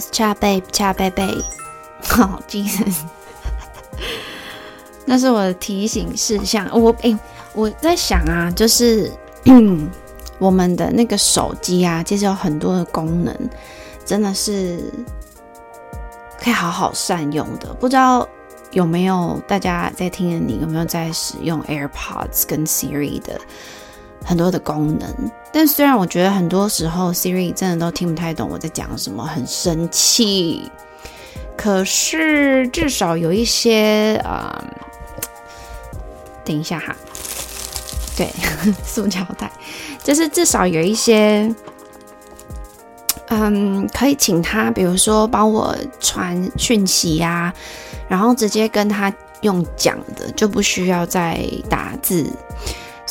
Rose 恰贝恰贝贝，好精神那是我的提醒事项。我哎、欸，我在想啊，就是 我们的那个手机啊，其实有很多的功能，真的是可以好好善用的。不知道有没有大家在听的你有没有在使用 AirPods 跟 Siri 的？很多的功能，但虽然我觉得很多时候 Siri 真的都听不太懂我在讲什么，很生气。可是至少有一些啊、嗯，等一下哈，对，塑胶袋，就是至少有一些，嗯，可以请他，比如说帮我传讯息呀、然后直接跟他用讲的，就不需要再打字。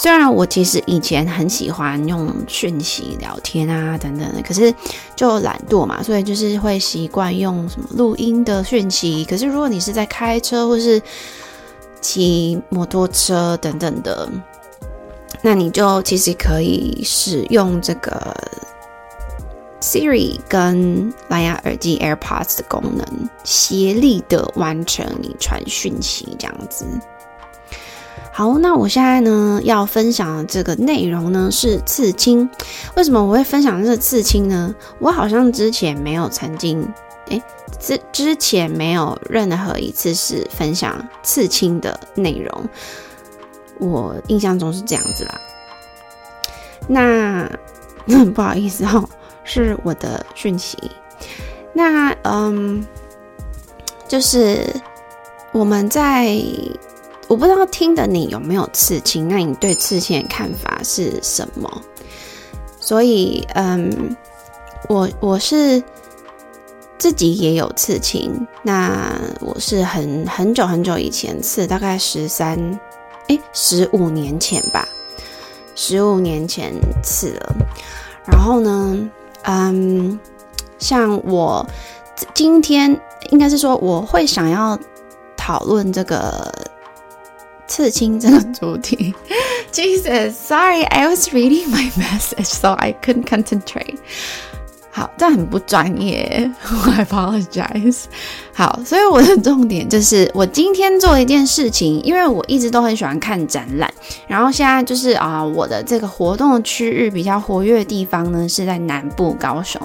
虽然我其实以前很喜欢用讯息聊天啊等等的，可是就懒惰嘛，所以就是会习惯用什么录音的讯息。可是如果你是在开车或是骑摩托车等等的，那你就其实可以使用这个 Siri 跟蓝牙耳机 AirPods 的功能，协力的完成你传讯息这样子。好，那我现在呢要分享的这个内容呢是刺青。为什么我会分享这个刺青呢？我好像之前没有曾经，诶，之之前没有任何一次是分享刺青的内容。我印象中是这样子啦。那 不好意思哈、哦，是我的讯息。那嗯，就是我们在。我不知道听的你有没有刺青，那你对刺青的看法是什么？所以，嗯，我我是自己也有刺青，那我是很很久很久以前刺，大概十三，诶，十五年前吧，十五年前刺了。然后呢，嗯，像我今天应该是说我会想要讨论这个。刺青这个主题，Jesus，sorry，I was reading my message，so I couldn't concentrate。好，这很不专业，我 apologize。好，所以我的重点就是，我今天做一件事情，因为我一直都很喜欢看展览，然后现在就是啊，我的这个活动区域比较活跃的地方呢是在南部高雄。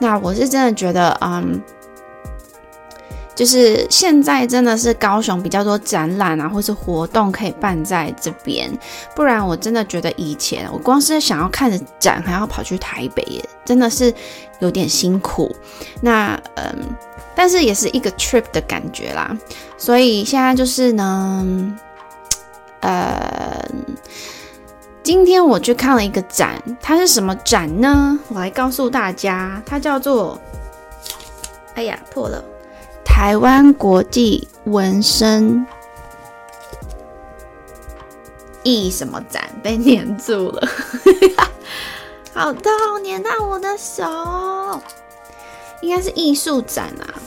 那我是真的觉得，嗯。就是现在真的是高雄比较多展览啊，或是活动可以办在这边，不然我真的觉得以前我光是想要看着展，还要跑去台北耶，真的是有点辛苦。那嗯，但是也是一个 trip 的感觉啦。所以现在就是呢，呃，今天我去看了一个展，它是什么展呢？我来告诉大家，它叫做，哎呀，破了。台湾国际纹身艺什么展被黏住了，好痛，黏到我的手，应该是艺术展啊。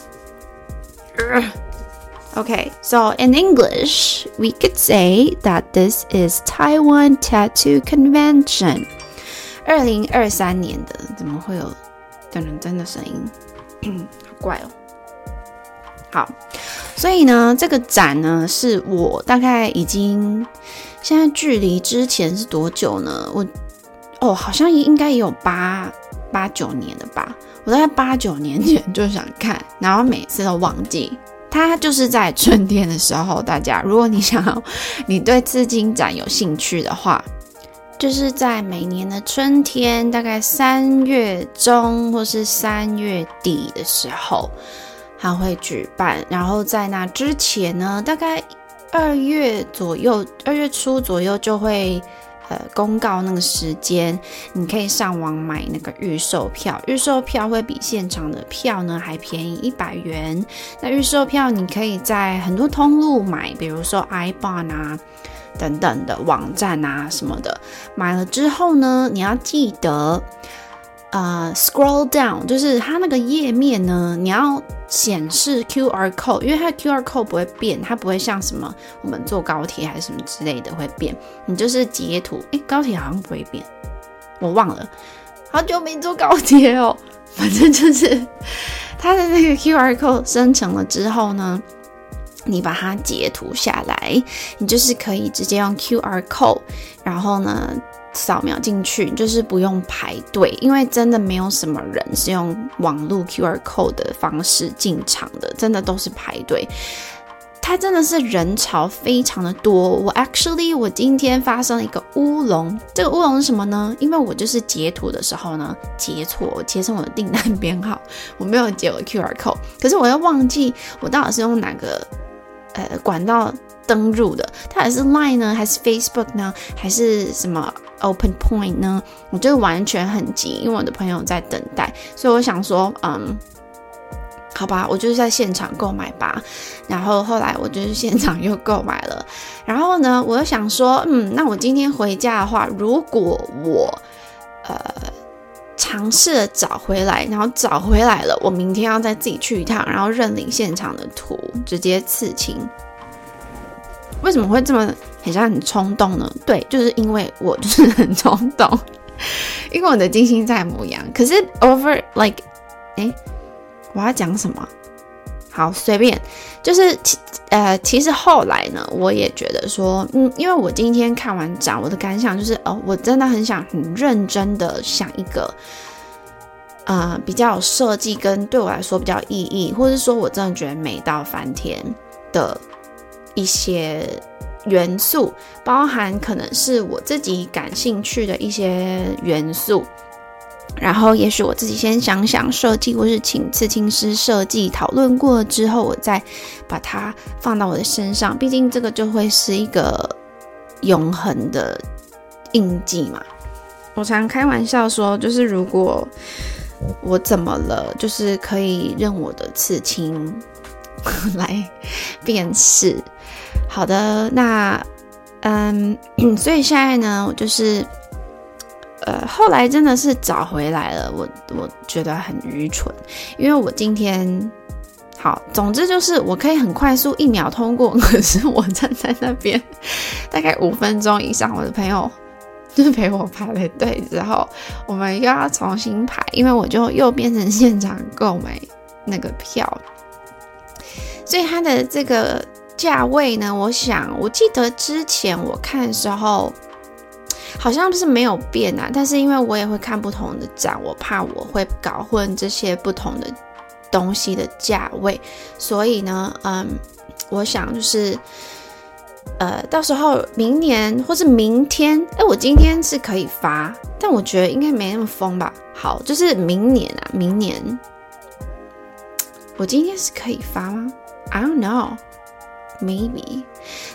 Okay, so in English, we could say that this is Taiwan Tattoo Convention。二零二三年的，怎么会有噔噔噔的声音？好怪哦。好，所以呢，这个展呢，是我大概已经现在距离之前是多久呢？我哦，好像应该也有八八九年了吧。我大概八九年前就想看，然后每次都忘记。它就是在春天的时候，大家如果你想要，你对刺青展有兴趣的话，就是在每年的春天，大概三月中或是三月底的时候。他会举办，然后在那之前呢，大概二月左右，二月初左右就会呃公告那个时间，你可以上网买那个预售票，预售票会比现场的票呢还便宜一百元。那预售票你可以在很多通路买，比如说 ibon 啊等等的网站啊什么的，买了之后呢，你要记得。呃、，scroll down 就是它那个页面呢，你要显示 QR code，因为它 QR code 不会变，它不会像什么我们坐高铁还是什么之类的会变。你就是截图，诶，高铁好像不会变，我忘了，好久没坐高铁哦。反正就是它的那个 QR code 生成了之后呢，你把它截图下来，你就是可以直接用 QR code，然后呢扫描进去，就是不用排队，因为真的没有什么人是用网络 QR code 的方式进场的，真的都是排队。它真的是人潮非常的多。我 actually 我今天发生了一个乌龙，这个乌龙是什么呢？因为我就是截图的时候呢，截错，我截成我的订单编号，我没有截我 QR code，可是我又忘记我到底是用哪个呃管道登入的，它还是 Line 呢，还是 Facebook 呢，还是什么 Open Point 呢？我就完全很急，因为我的朋友在等待，所以我想说，嗯。好吧，我就是在现场购买吧。然后后来我就是现场又购买了。然后呢，我又想说，嗯，那我今天回家的话，如果我呃尝试着找回来，然后找回来了，我明天要再自己去一趟，然后认领现场的图，直接刺青。为什么会这么很像很冲动呢？对，就是因为我就是很冲动，因为我的金星在牡羊。可是 over like 哎。我要讲什么？好，随便，就是其呃，其实后来呢，我也觉得说，嗯，因为我今天看完展，我的感想就是，哦，我真的很想很认真的想一个，呃，比较有设计跟对我来说比较意义，或者说我真的觉得美到翻天的一些元素，包含可能是我自己感兴趣的一些元素。然后，也许我自己先想想设计，或是请刺青师设计，讨论过了之后，我再把它放到我的身上。毕竟这个就会是一个永恒的印记嘛。我常开玩笑说，就是如果我怎么了，就是可以认我的刺青 来辨识。好的，那嗯，所以现在呢，我就是。呃，后来真的是找回来了，我我觉得很愚蠢，因为我今天好，总之就是我可以很快速一秒通过，可是我站在那边大概五分钟以上，我的朋友就陪我排了队之后，我们又要重新排，因为我就又变成 现场购买那个票，所以他的这个价位呢，我想我记得之前我看的时候。好像是没有变啊，但是因为我也会看不同的展，我怕我会搞混这些不同的东西的价位，所以呢，嗯，我想就是，呃，到时候明年或是明天，哎，我今天是可以发，但我觉得应该没那么疯吧。好，就是明年啊，明年，我今天是可以发吗？I don't know。Maybe，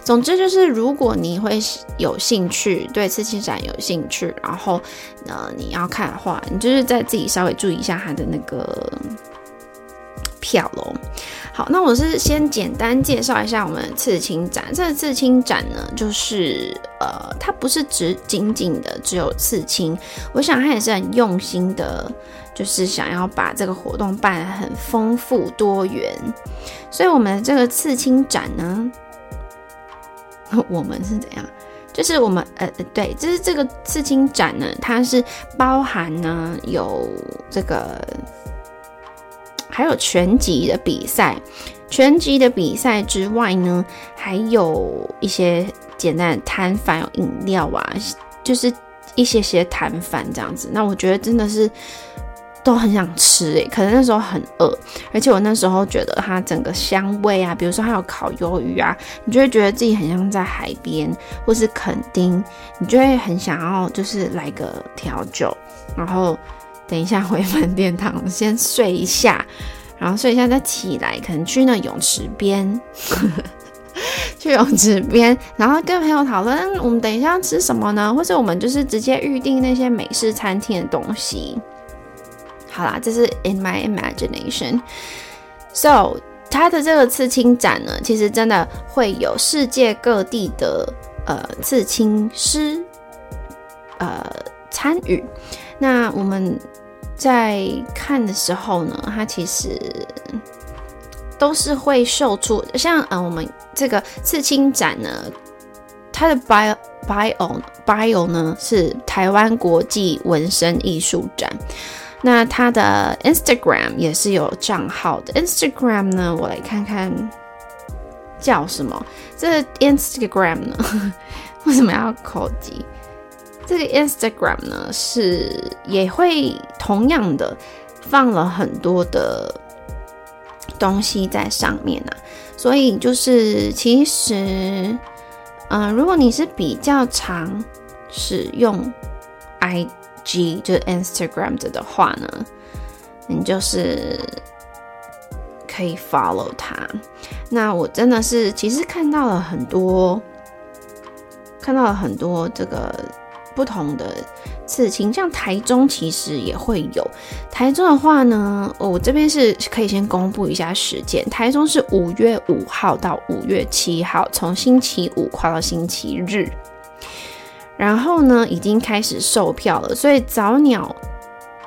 总之就是，如果你会有兴趣，对刺青展有兴趣，然后呃你要看的话，你就是在自己稍微注意一下它的那个票喽。好，那我是先简单介绍一下我们的刺青展。这个刺青展呢，就是呃，它不是只仅仅的只有刺青，我想它也是很用心的。就是想要把这个活动办得很丰富多元，所以我们这个刺青展呢，我们是怎样？就是我们呃对，就是这个刺青展呢，它是包含呢有这个还有拳击的比赛，拳击的比赛之外呢，还有一些简单的摊贩，有饮料啊，就是一些些摊贩这样子。那我觉得真的是。都很想吃诶，可能那时候很饿，而且我那时候觉得它整个香味啊，比如说还有烤鱿鱼啊，你就会觉得自己很像在海边或是垦丁，你就会很想要就是来个调酒，然后等一下回饭店躺 先睡一下，然后睡一下再起来，可能去那泳池边，去泳池边，然后跟朋友讨论我们等一下吃什么呢？或者我们就是直接预定那些美式餐厅的东西。好啦，这是 in my imagination。So，它的这个刺青展呢，其实真的会有世界各地的呃刺青师呃参与。那我们在看的时候呢，它其实都是会秀出，像呃我们这个刺青展呢，它的 bio bio bio 呢是台湾国际纹身艺术展。那他的 Instagram 也是有账号的。Instagram 呢，我来看看叫什么？这 Instagram 呢，为什么要口级？这个 Instagram 呢，是也会同样的放了很多的东西在上面啊，所以就是其实，嗯、如果你是比较常使用 IG 就是 Instagram 的话呢，你就是可以 follow 它。那我真的是其实看到了很多，看到了很多这个。不同的刺青，像台中其实也会有。台中的话呢，我这边是可以先公布一下时间。台中是五月五号到五月七号，从星期五跨到星期日。然后呢，已经开始售票了，所以早鸟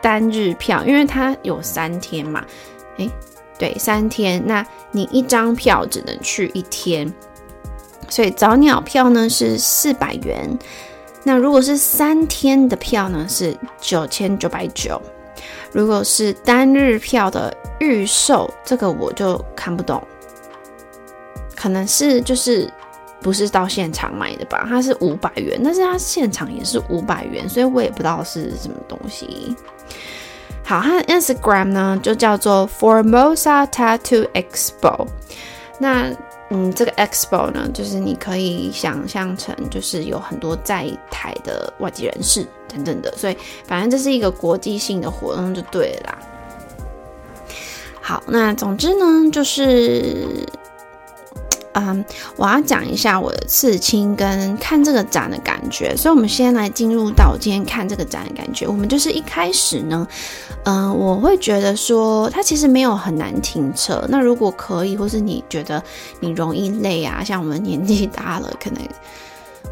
单日票，因为它有三天嘛，诶，对，三天，那你一张票只能去一天，所以早鸟票呢是四百元。那如果是三天的票呢，是九千九百九。如果是单日票的预售，这个我就看不懂，可能是就是不是到现场买的吧？它是五百元，但是它现场也是五百元，所以我也不知道是什么东西。好，它的 Instagram 呢就叫做 Formosa Tattoo Expo。那嗯，这个 expo 呢，就是你可以想象成，就是有很多在台的外籍人士等等的，所以反正这是一个国际性的活动就对啦。好，那总之呢，就是。嗯，我要讲一下我的刺青跟看这个展的感觉，所以我们先来进入到今天看这个展的感觉。我们就是一开始呢，嗯，我会觉得说它其实没有很难停车。那如果可以，或是你觉得你容易累啊，像我们年纪大了，可能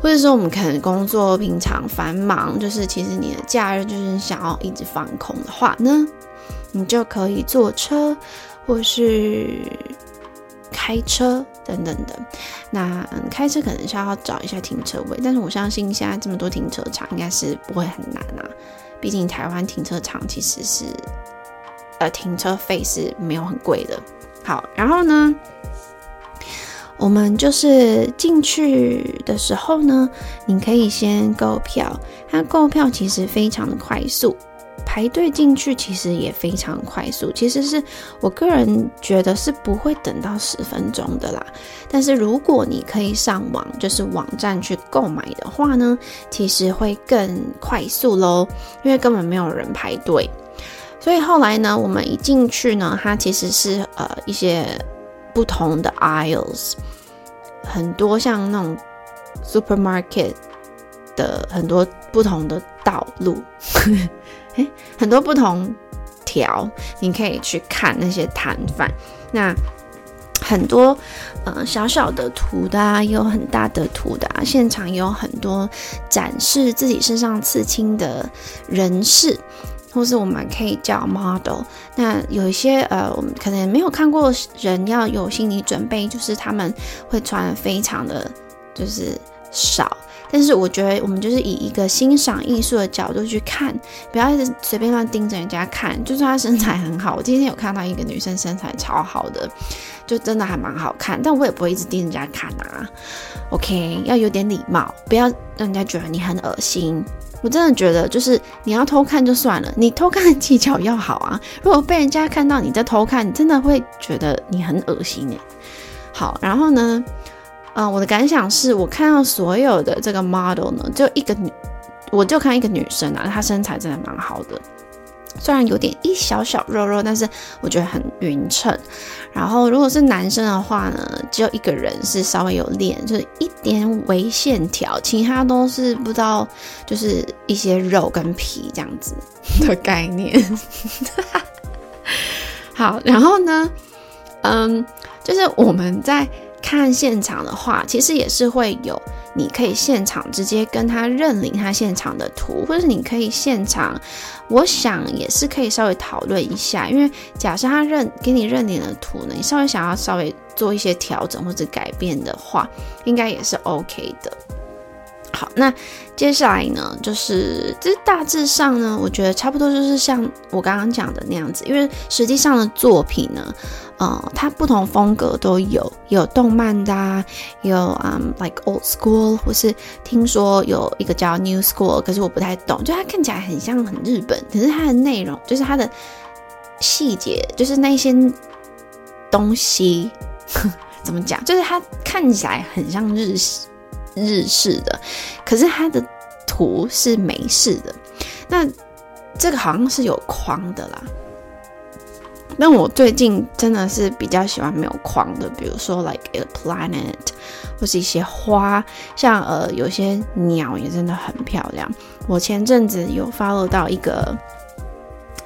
或者说我们可能工作平常繁忙，就是其实你的假日就是想要一直放空的话呢，你就可以坐车或是开车。等等的，那嗯，开车可能是要找一下停车位，但是我相信现在这么多停车场，应该是不会很难啊。毕竟台湾停车场其实是，呃，停车费是没有很贵的。好，然后呢，我们就是进去的时候呢，你可以先购票，它购票其实非常的快速。排队进去其实也非常快速，其实是我个人觉得是不会等到十分钟的啦。但是如果你可以上网，就是网站去购买的话呢，其实会更快速喽，因为根本没有人排队。所以后来呢，我们一进去呢，它其实是呃一些不同的 aisles，很多像那种 supermarket 的很多不同的道路。诶，很多不同条，你可以去看那些摊贩。那很多呃小小的图的啊，也有很大的图的啊。现场也有很多展示自己身上刺青的人士，或是我们可以叫 model。那有一些呃，我们可能没有看过人，要有心理准备，就是他们会穿非常的就是少。但是我觉得我们就是以一个欣赏艺术的角度去看，不要一直随便乱盯着人家看。就算她身材很好，我今天有看到一个女生身材超好的，就真的还蛮好看。但我也不会一直盯人家看啊。OK，要有点礼貌，不要让人家觉得你很恶心。我真的觉得，就是你要偷看就算了，你偷看的技巧要好啊。如果被人家看到你在偷看，你真的会觉得你很恶心诶。好，然后呢？嗯、我的感想是我看到所有的这个 model 呢，就一个女，我就看一个女生啊，她身材真的蛮好的，虽然有点一小小肉肉，但是我觉得很匀称。然后如果是男生的话呢，只有一个人是稍微有练，就是一点微线条，其他都是不知道，就是一些肉跟皮这样子的概念。好，然后呢，嗯，就是我们在。看现场的话，其实也是会有，你可以现场直接跟他认领他现场的图，或者你可以现场，我想也是可以稍微讨论一下，因为假设他认给你认领的图呢，你稍微想要稍微做一些调整或者改变的话，应该也是 OK 的。好，那接下来呢，就是这大致上呢，我觉得差不多就是像我刚刚讲的那样子，因为实际上的作品呢，呃，它不同风格都有，有动漫的啊，有嗯，like old school，或是听说有一个叫 new school，可是我不太懂，就它看起来很像很日本，可是它的内容就是它的细节，就是那些东西 怎么讲，就是它看起来很像日系。日式的，可是它的图是美式的。那这个好像是有框的啦。那我最近真的是比较喜欢没有框的，比如说 like a planet，或是一些花，像呃有些鸟也真的很漂亮。我前阵子有 follow 到一个。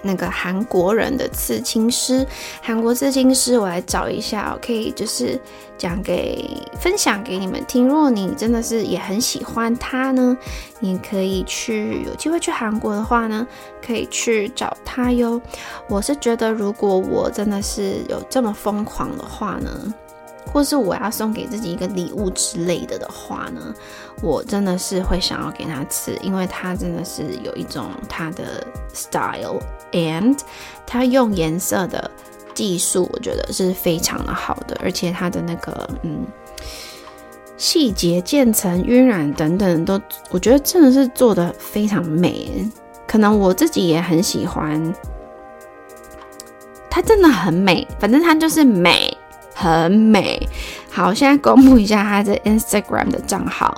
那个韩国人的刺青师，韩国刺青师，我来找一下，我可以就是讲给分享给你们听。如果你真的是也很喜欢他呢，你可以去有机会去韩国的话呢，可以去找他哟。我是觉得，如果我真的是有这么疯狂的话呢，或是我要送给自己一个礼物之类的的话呢，我真的是会想要给他吃，因为他真的是有一种他的 style，and 他用颜色的技术，我觉得是非常的好的，而且他的那个嗯细节、渐层、晕染等等都，我觉得真的是做的非常美。可能我自己也很喜欢，它真的很美，反正它就是美。很美，好，现在公布一下他的 Instagram 的账号。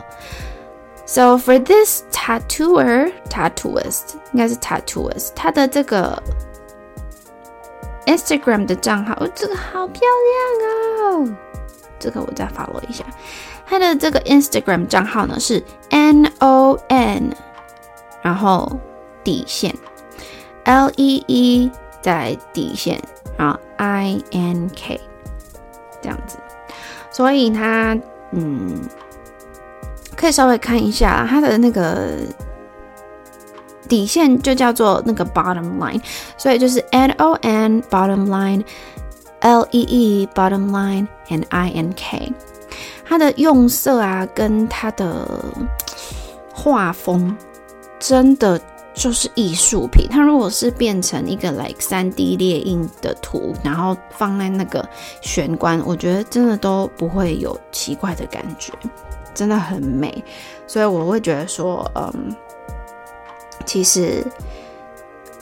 So for this tattooer, tattooist，应该是 tattooist，他的这个 Instagram 的账号，哦，这个好漂亮哦。这个我再 follow 一下，他的这个 Instagram 账号呢是 N O N，然后底线 L E E 在底线，然后 I N K。这样子，所以他嗯，可以稍微看一下他的那个底线，就叫做那个 bottom line，所以就是 N O N bottom line L E E bottom line and I N K，它的用色啊，跟它的画风真的。就是艺术品，它如果是变成一个 like 3D 列印的图，然后放在那个玄关，我觉得真的都不会有奇怪的感觉，真的很美。所以我会觉得说，嗯，其实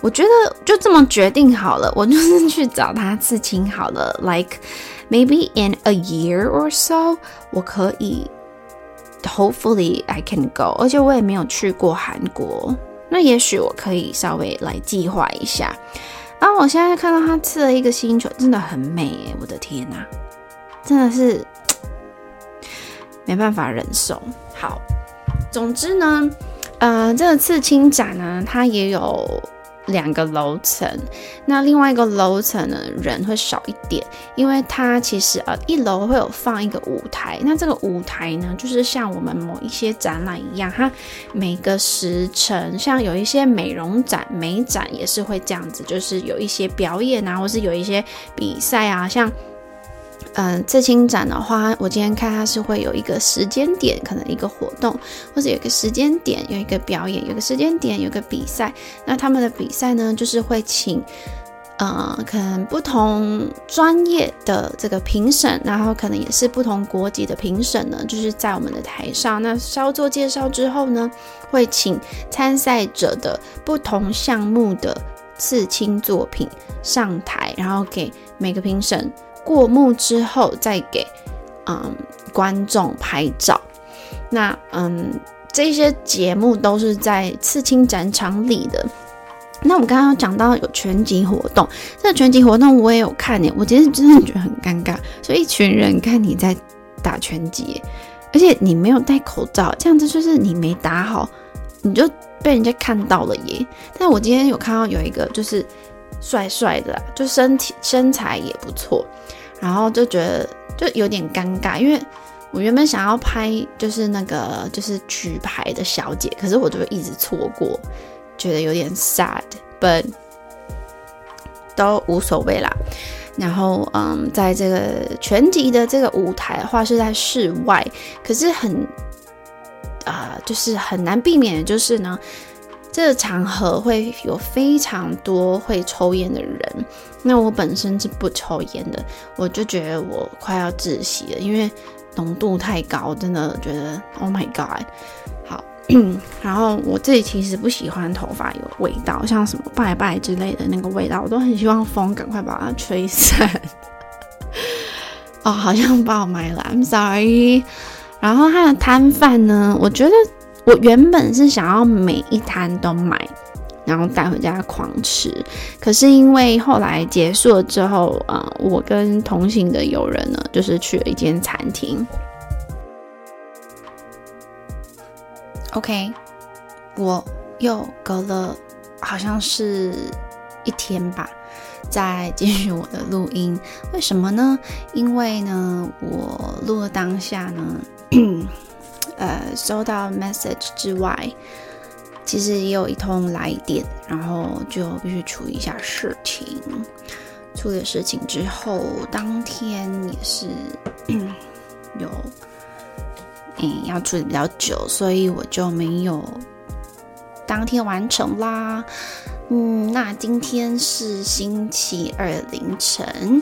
我觉得就这么决定好了，我就是去找他刺青好了。Like maybe in a year or so，我可以，hopefully I can go，而且我也没有去过韩国。那也许我可以稍微来计划一下啊！我现在看到他刺了一个星球，真的很美耶！我的天哪，真的是 没办法忍受。好，总之呢，呃，这个刺青展呢，它也有。两个楼层，那另外一个楼层呢，人会少一点，因为它其实呃一楼会有放一个舞台，那这个舞台呢，就是像我们某一些展览一样，它每个时辰，像有一些美容展、美展也是会这样子，就是有一些表演啊，或是有一些比赛啊，像。嗯，刺青展的话，我今天看它是会有一个时间点，可能一个活动，或者有个时间点有一个表演，有个时间点有个比赛。那他们的比赛呢，就是会请，呃，可能不同专业的这个评审，然后可能也是不同国籍的评审呢，就是在我们的台上。那稍作介绍之后呢，会请参赛者的不同项目的刺青作品上台，然后给每个评审。过目之后再给嗯观众拍照，那嗯这些节目都是在刺青展场里的。那我们刚刚讲到有拳击活动，这个拳击活动我也有看耶，我其实真的觉得很尴尬，所以一群人看你在打拳击，而且你没有戴口罩，这样子就是你没打好，你就被人家看到了耶。但我今天有看到有一个就是帅帅的，就身体身材也不错。然后就觉得就有点尴尬，因为我原本想要拍就是那个就是举牌的小姐，可是我就一直错过，觉得有点 sad，but 都无所谓啦。然后嗯，在这个全集的这个舞台的话是在室外，可是很啊、就是很难避免的就是呢，这个场合会有非常多会抽烟的人。那我本身是不抽烟的，我就觉得我快要窒息了，因为浓度太高，真的觉得 Oh my God！好，然后我自己其实不喜欢头发有味道，像什么拜拜之类的那个味道，我都很希望风赶快把它吹散。哦，好像爆麦了，I'm sorry。然后他的摊贩呢，我觉得我原本是想要每一摊都买。然后带回家狂吃，可是因为后来结束了之后，呃，我跟同行的友人呢，就是去了一间餐厅。OK，我又隔了好像是一天吧，再继续我的录音。为什么呢？因为呢，我录了当下呢，呃，收到 message 之外。其实也有一通来电，然后就必须处理一下事情。处理事情之后，当天也是 有嗯要处理比较久，所以我就没有当天完成啦。嗯，那今天是星期二凌晨，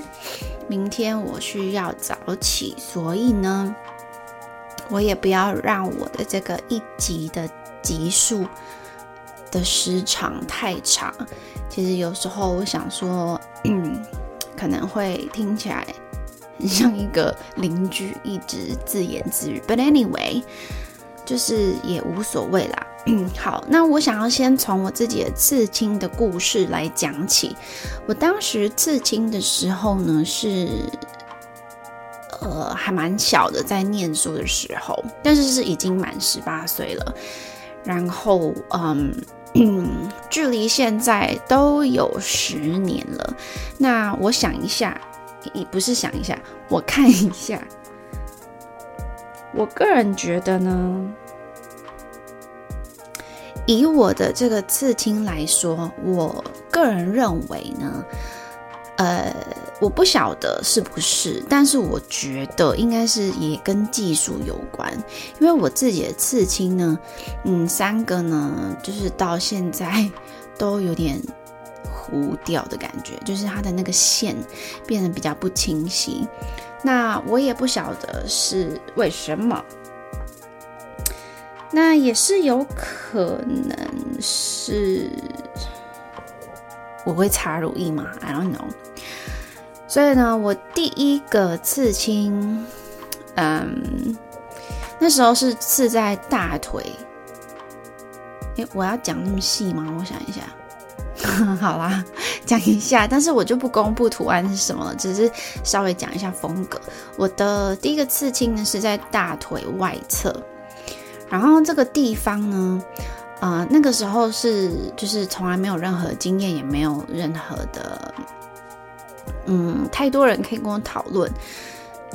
明天我需要早起，所以呢，我也不要让我的这个一集的。集数的时长太长，其实有时候我想说，嗯，可能会听起来很像一个邻居一直自言自语。But anyway，就是也无所谓啦。嗯 好，那我想要先从我自己的刺青的故事来讲起。我当时刺青的时候呢，是呃还蛮小的，在念书的时候，但是是已经满十八岁了。然后，嗯，距离现在都有十年了。那我想一下，也不是想一下，我看一下。我个人觉得呢，以我的这个刺青来说，我个人认为呢。呃，我不晓得是不是，但是我觉得应该是也跟技术有关，因为我自己的刺青呢，嗯，三个呢，就是到现在 都有点糊掉的感觉，就是它的那个线变得比较不清晰。那我也不晓得是为什么，那也是有可能是。我会擦乳液吗？I don't know。所以呢，我第一个刺青，嗯，那时候是刺在大腿。诶，我要讲那么细吗？我想一下。好啦，讲一下，但是我就不公布图案是什么了，只是稍微讲一下风格。我的第一个刺青呢是在大腿外侧，然后这个地方呢。啊、呃，那个时候是就是从来没有任何经验，也没有任何的，嗯，太多人可以跟我讨论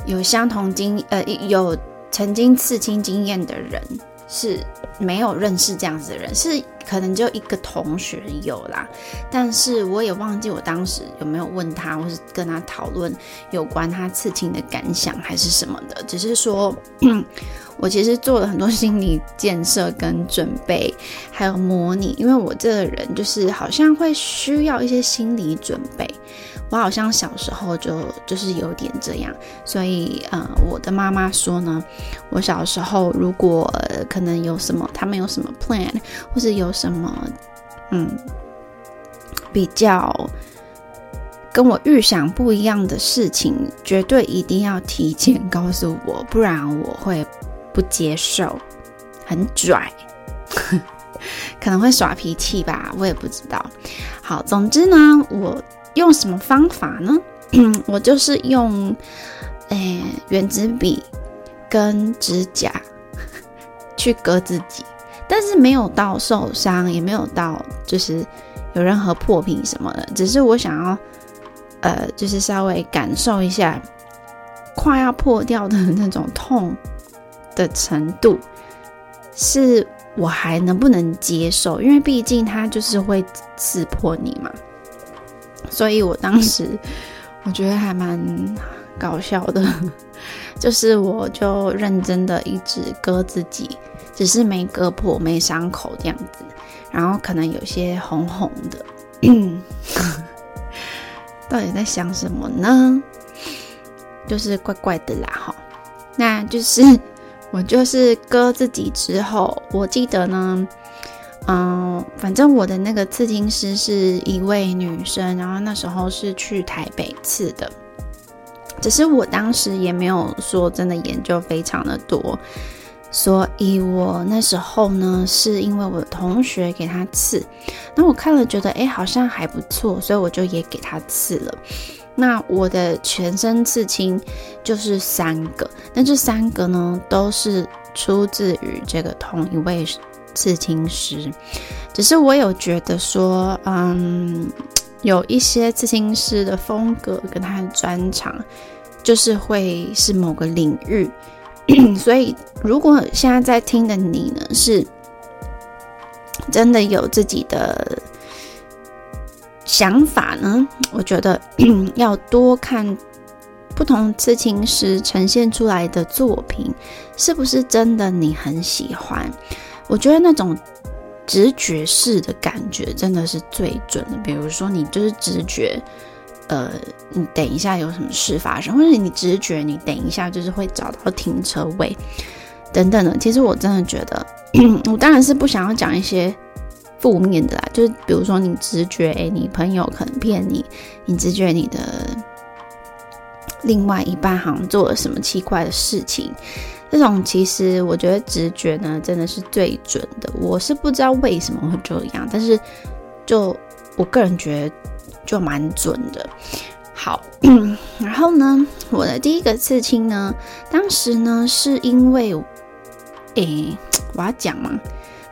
有相同经呃有曾经刺青经验的人是没有认识这样子的人，是可能就一个同学有啦，但是我也忘记我当时有没有问他，或是跟他讨论有关他刺青的感想还是什么的，只是说。我其实做了很多心理建设跟准备，还有模拟，因为我这个人就是好像会需要一些心理准备。我好像小时候就就是有点这样，所以呃，我的妈妈说呢，我小时候如果、呃、可能有什么，他们有什么 plan，或是有什么嗯比较跟我预想不一样的事情，绝对一定要提前告诉我，不然我会。不接受，很拽，可能会耍脾气吧，我也不知道。好，总之呢，我用什么方法呢？我就是用，诶，原子笔跟指甲 去割自己，但是没有到受伤，也没有到就是有任何破皮什么的，只是我想要，呃，就是稍微感受一下快要破掉的那种痛。的程度是我还能不能接受？因为毕竟它就是会刺破你嘛，所以我当时我觉得还蛮搞笑的，就是我就认真的一直割自己只是没割破、没伤口这样子，然后可能有些红红的。到底在想什么呢？就是怪怪的啦，哈。那就是我就是割自己之后，我记得呢，嗯，反正我的那个刺青师是一位女生，然后那时候是去台北刺的。只是我当时也没有说真的研究非常的多，所以我那时候呢，是因为我的同学给他刺，那我看了觉得哎好像还不错，所以我就也给他刺了。那我的全身刺青就是三个，那这三个呢都是出自于这个同一位刺青师，只是我有觉得说，嗯。有一些刺青师的风格跟他的专长，就是会是某个领域，所以如果现在在听的你呢，是真的有自己的想法呢，我觉得 要多看不同刺青师呈现出来的作品，是不是真的你很喜欢？我觉得那种。直觉式的感觉真的是最准的。比如说，你就是直觉，呃，你等一下有什么事发生，或者你直觉你等一下就是会找到停车位等等的。其实我真的觉得，我当然是不想要讲一些负面的啦。就是比如说，你直觉，诶，你朋友可能骗你，你直觉你的另外一半好像做了什么奇怪的事情。这种其实我觉得直觉呢，真的是最准的。我是不知道为什么会这样，但是就我个人觉得就蛮准的。好，然后呢，我的第一个刺青呢，当时呢是因为，诶，我要讲嘛。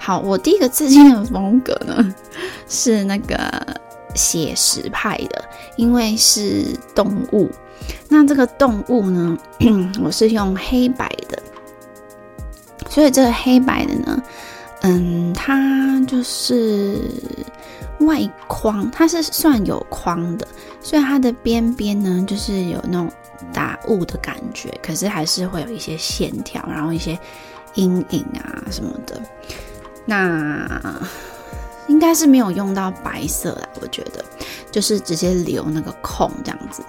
好，我第一个刺青的风格呢 是那个写实派的，因为是动物。那这个动物呢，我是用黑白的。所以这个黑白的呢，嗯，它就是外框，它是算有框的，所以它的边边呢，就是有那种打雾的感觉，可是还是会有一些线条，然后一些阴影啊什么的。那应该是没有用到白色啦，我觉得就是直接留那个空这样子。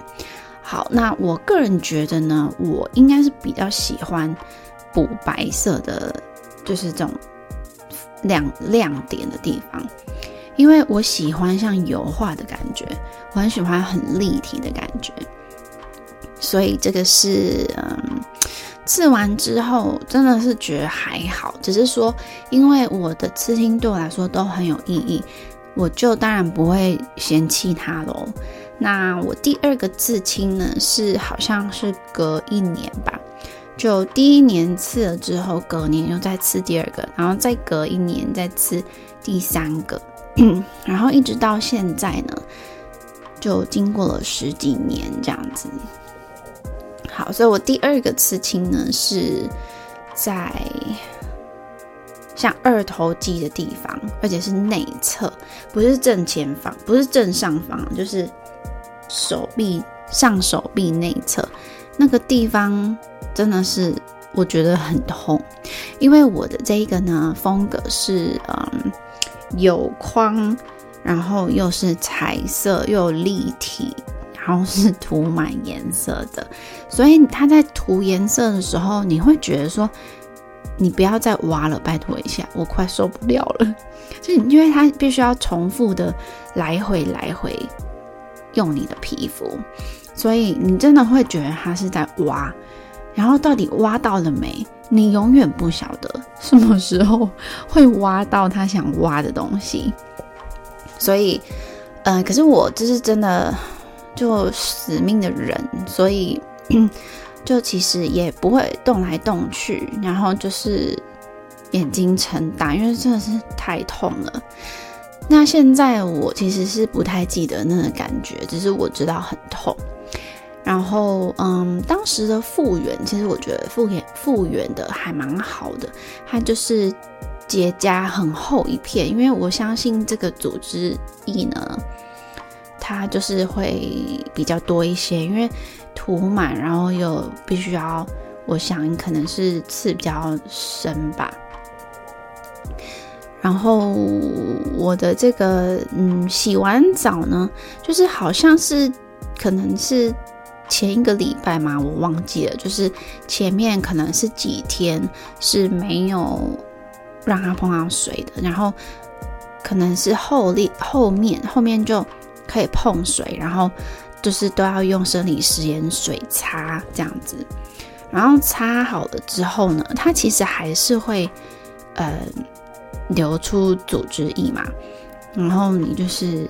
好，那我个人觉得呢，我应该是比较喜欢。补白色的，就是这种亮亮点的地方，因为我喜欢像油画的感觉，我很喜欢很立体的感觉，所以这个是嗯，刺完之后真的是觉得还好，只是说因为我的刺青对我来说都很有意义，我就当然不会嫌弃它喽。那我第二个刺青呢，是好像是隔一年吧。就第一年刺了之后，隔年又再刺第二个，然后再隔一年再刺第三个，然后一直到现在呢，就经过了十几年这样子。好，所以我第二个刺青呢是在像二头肌的地方，而且是内侧，不是正前方，不是正上方，就是手臂上手臂内侧那个地方。真的是我觉得很痛，因为我的这一个呢风格是嗯有框，然后又是彩色又立体，然后是涂满颜色的，所以它在涂颜色的时候，你会觉得说你不要再挖了，拜托一下，我快受不了了。就因为它必须要重复的来回来回用你的皮肤，所以你真的会觉得它是在挖。然后到底挖到了没？你永远不晓得什么时候会挖到他想挖的东西。所以，呃，可是我就是真的就死命的忍，所以 就其实也不会动来动去，然后就是眼睛撑大，因为真的是太痛了。那现在我其实是不太记得那个感觉，只是我知道很痛。然后，嗯，当时的复原，其实我觉得复原复原的还蛮好的，它就是结痂很厚一片，因为我相信这个组织液呢，它就是会比较多一些，因为涂满，然后又必须要，我想可能是刺比较深吧，然后我的这个嗯，洗完澡呢，就是好像是可能是前一个礼拜嘛，我忘记了，就是前面可能是几天是没有让它碰到水的，然后可能是后力后面后面就可以碰水，然后就是都要用生理食盐水擦这样子，然后擦好了之后呢，它其实还是会呃。流出组织液嘛，然后你就是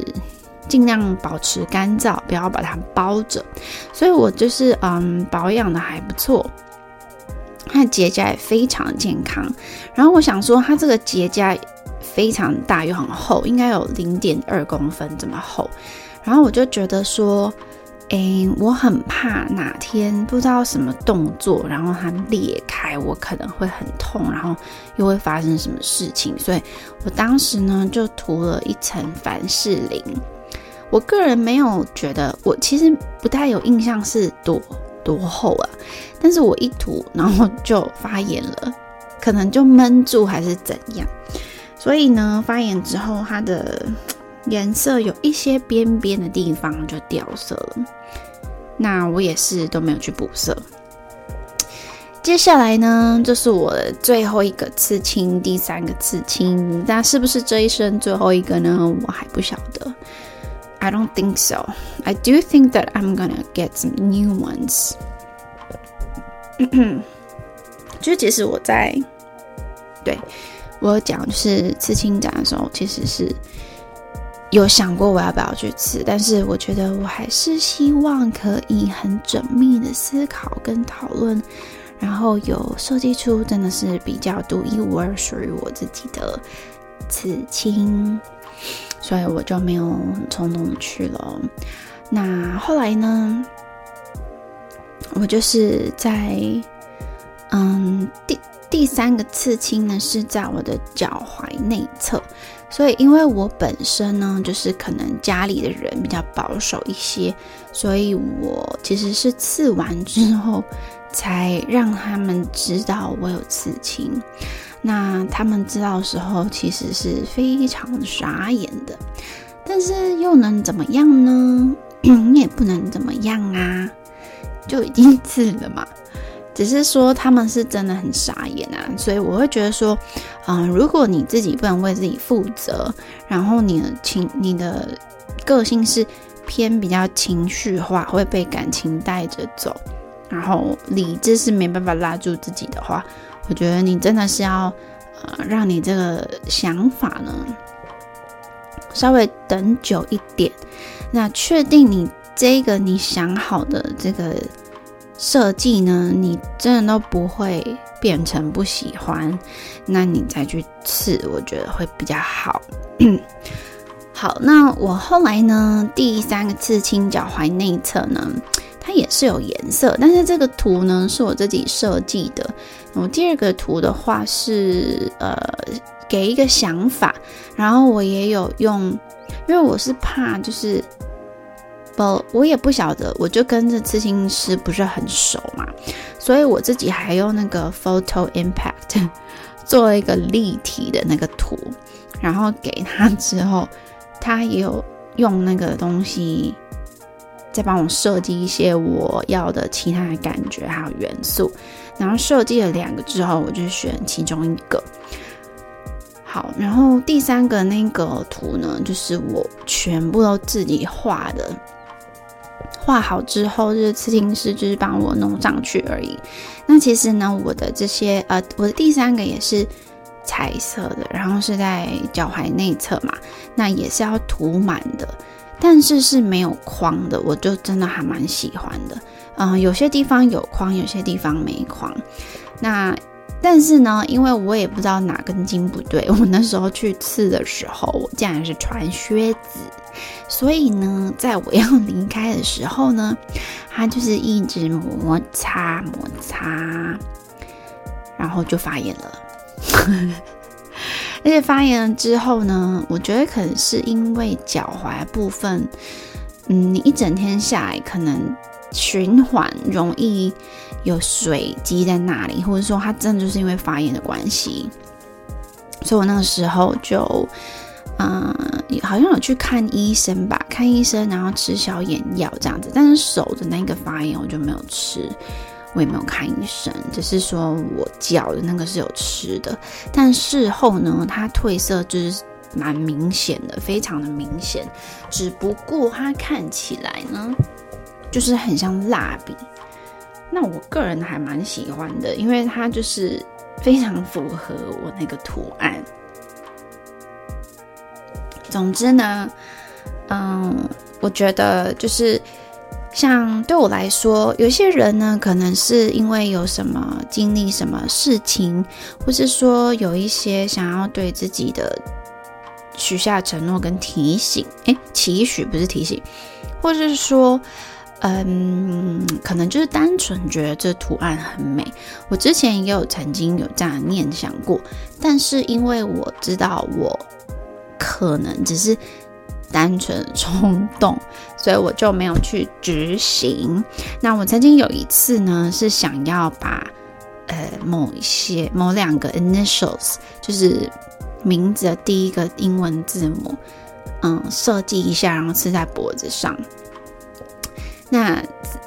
尽量保持干燥，不要把它包着。所以我就是嗯保养的还不错，它的结痂也非常健康。然后我想说，它这个结痂非常大又很厚，应该有零点二公分这么厚。然后我就觉得说。诶，我很怕哪天不知道什么动作，然后它裂开，我可能会很痛，然后又会发生什么事情，所以我当时呢就涂了一层凡士林。我个人没有觉得，我其实不太有印象是多多厚啊，但是我一涂，然后就发炎了，可能就闷住还是怎样，所以呢，发炎之后它的。颜色有一些边边的地方就掉色了，那我也是都没有去补色。接下来呢，就是我的最后一个刺青，第三个刺青，那是不是这一生最后一个呢？我还不晓得。I don't think so. I do think that I'm gonna get some new ones. 就其实我在对我讲就是刺青展的时候，其实是。有想过我要不要去刺，但是我觉得我还是希望可以很缜密的思考跟讨论，然后有设计出真的是比较独一无二属于我自己的刺青，所以我就没有很冲动去了。那后来呢，我就是在嗯第第三个刺青呢是在我的脚踝内侧。所以，因为我本身呢，就是可能家里的人比较保守一些，所以我其实是刺完之后才让他们知道我有刺青。那他们知道的时候，其实是非常傻眼的。但是又能怎么样呢？你 也不能怎么样啊，就已经刺了嘛。只是说他们是真的很傻眼啊，所以我会觉得说，嗯、如果你自己不能为自己负责，然后你的情、你的个性是偏比较情绪化，会被感情带着走，然后理智是没办法拉住自己的话，我觉得你真的是要，呃，让你这个想法呢稍微等久一点，那确定你这个你想好的这个。设计呢，你真的都不会变成不喜欢，那你再去刺，我觉得会比较好。好，那我后来呢，第三个刺青脚踝内侧呢，它也是有颜色，但是这个图呢是我自己设计的。我第二个图的话是呃给一个想法，然后我也有用，因为我是怕就是。不，我也不晓得，我就跟着刺青师不是很熟嘛，所以我自己还用那个 Photo Impact 做了一个立体的那个图，然后给他之后，他也有用那个东西再帮我设计一些我要的其他的感觉还有元素，然后设计了两个之后，我就选其中一个。好，然后第三个那个图呢，就是我全部都自己画的。画好之后，就是刺青师就是帮我弄上去而已。那其实呢，我的这些呃，我的第三个也是彩色的，然后是在脚踝内侧嘛，那也是要涂满的，但是是没有框的，我就真的还蛮喜欢的。嗯、有些地方有框，有些地方没框。那但是呢，因为我也不知道哪根筋不对，我那时候去刺的时候，我竟然是穿靴子。所以呢，在我要离开的时候呢，它就是一直摩擦摩擦，然后就发炎了。而且发炎了之后呢，我觉得可能是因为脚踝部分，嗯，你一整天下来可能循环容易有水积在那里，或者说它真的就是因为发炎的关系。所以我那个时候就，嗯，好像有去看医生吧，看医生，然后吃消炎药这样子。但是手的那个发炎我就没有吃，我也没有看医生，只是说我脚的那个是有吃的。但事后呢，它褪色就是蛮明显的，非常的明显。只不过它看起来呢，就是很像蜡笔。那我个人还蛮喜欢的，因为它就是。非常符合我那个图案。总之呢，嗯，我觉得就是像对我来说，有些人呢，可能是因为有什么经历什么事情，或是说有一些想要对自己的许下承诺跟提醒，诶，期许不是提醒，或是说。嗯，可能就是单纯觉得这图案很美。我之前也有曾经有这样的念想过，但是因为我知道我可能只是单纯冲动，所以我就没有去执行。那我曾经有一次呢，是想要把呃某一些某两个 initials，就是名字的第一个英文字母，嗯，设计一下，然后刺在脖子上。那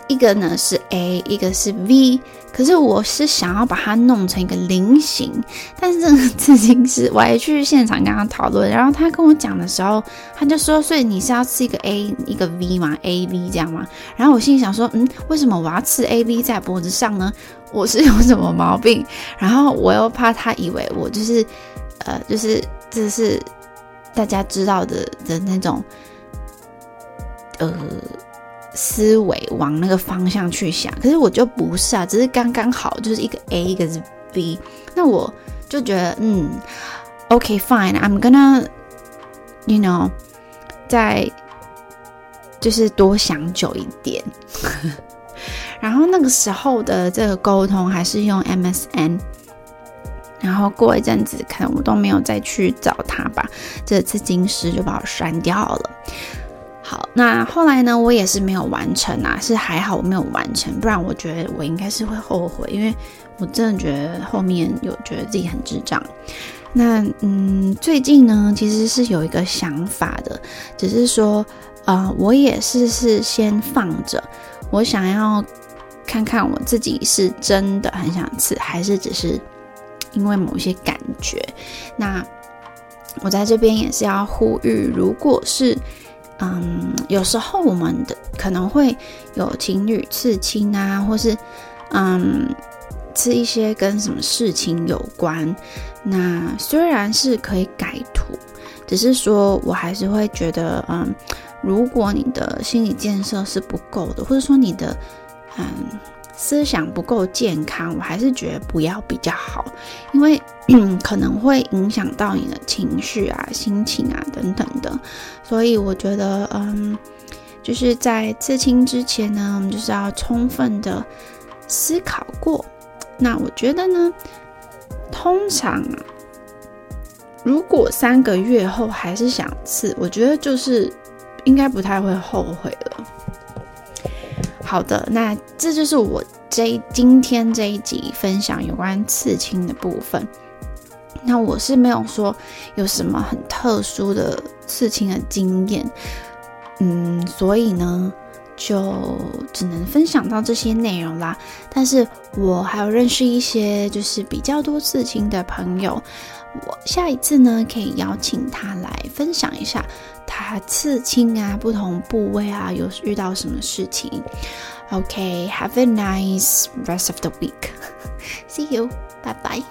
一个呢是 A，一个是 V，可是我是想要把它弄成一个菱形，但是这个刺青师我还去现场跟他讨论，然后他跟我讲的时候，他就说，所以你是要刺一个 A 一个 V 吗？A V 这样吗？然后我心里想说，嗯，为什么我要刺 A V 在脖子上呢？我是有什么毛病？然后我又怕他以为我就是，呃，就是这是大家知道的的那种，呃。思维往那个方向去想，可是我就不是啊，只是刚刚好就是一个 A 一个是 B，那我就觉得嗯，OK fine，I'm gonna，you know，再就是多想久一点。然后那个时候的这个沟通还是用 MSN，然后过一阵子可能我都没有再去找他吧，这次金师就把我删掉了。好，那后来呢？我也是没有完成啊，是还好我没有完成，不然我觉得我应该是会后悔，因为我真的觉得后面有觉得自己很智障。那嗯，最近呢，其实是有一个想法的，只是说，呃，我也是是先放着，我想要看看我自己是真的很想吃，还是只是因为某些感觉。那我在这边也是要呼吁，如果是。嗯，有时候我们的可能会有情侣刺青啊，或是嗯，刺一些跟什么事情有关。那虽然是可以改图，只是说我还是会觉得，嗯，如果你的心理建设是不够的，或者说你的嗯。思想不够健康，我还是觉得不要比较好，因为 可能会影响到你的情绪啊、心情啊等等的，所以我觉得嗯，就是在刺青之前呢，我们就是要充分的思考过。那我觉得呢，通常，如果三个月后还是想刺，我觉得就是应该不太会后悔了。好的，那这就是我这今天这一集分享有关刺青的部分。那我是没有说有什么很特殊的刺青的经验，嗯，所以呢，就只能分享到这些内容啦。但是我还有认识一些就是比较多刺青的朋友，我下一次呢可以邀请他来分享一下。他刺青啊，不同部位啊，有遇到什么事情？OK，Have a nice rest of the week. See you. Bye bye.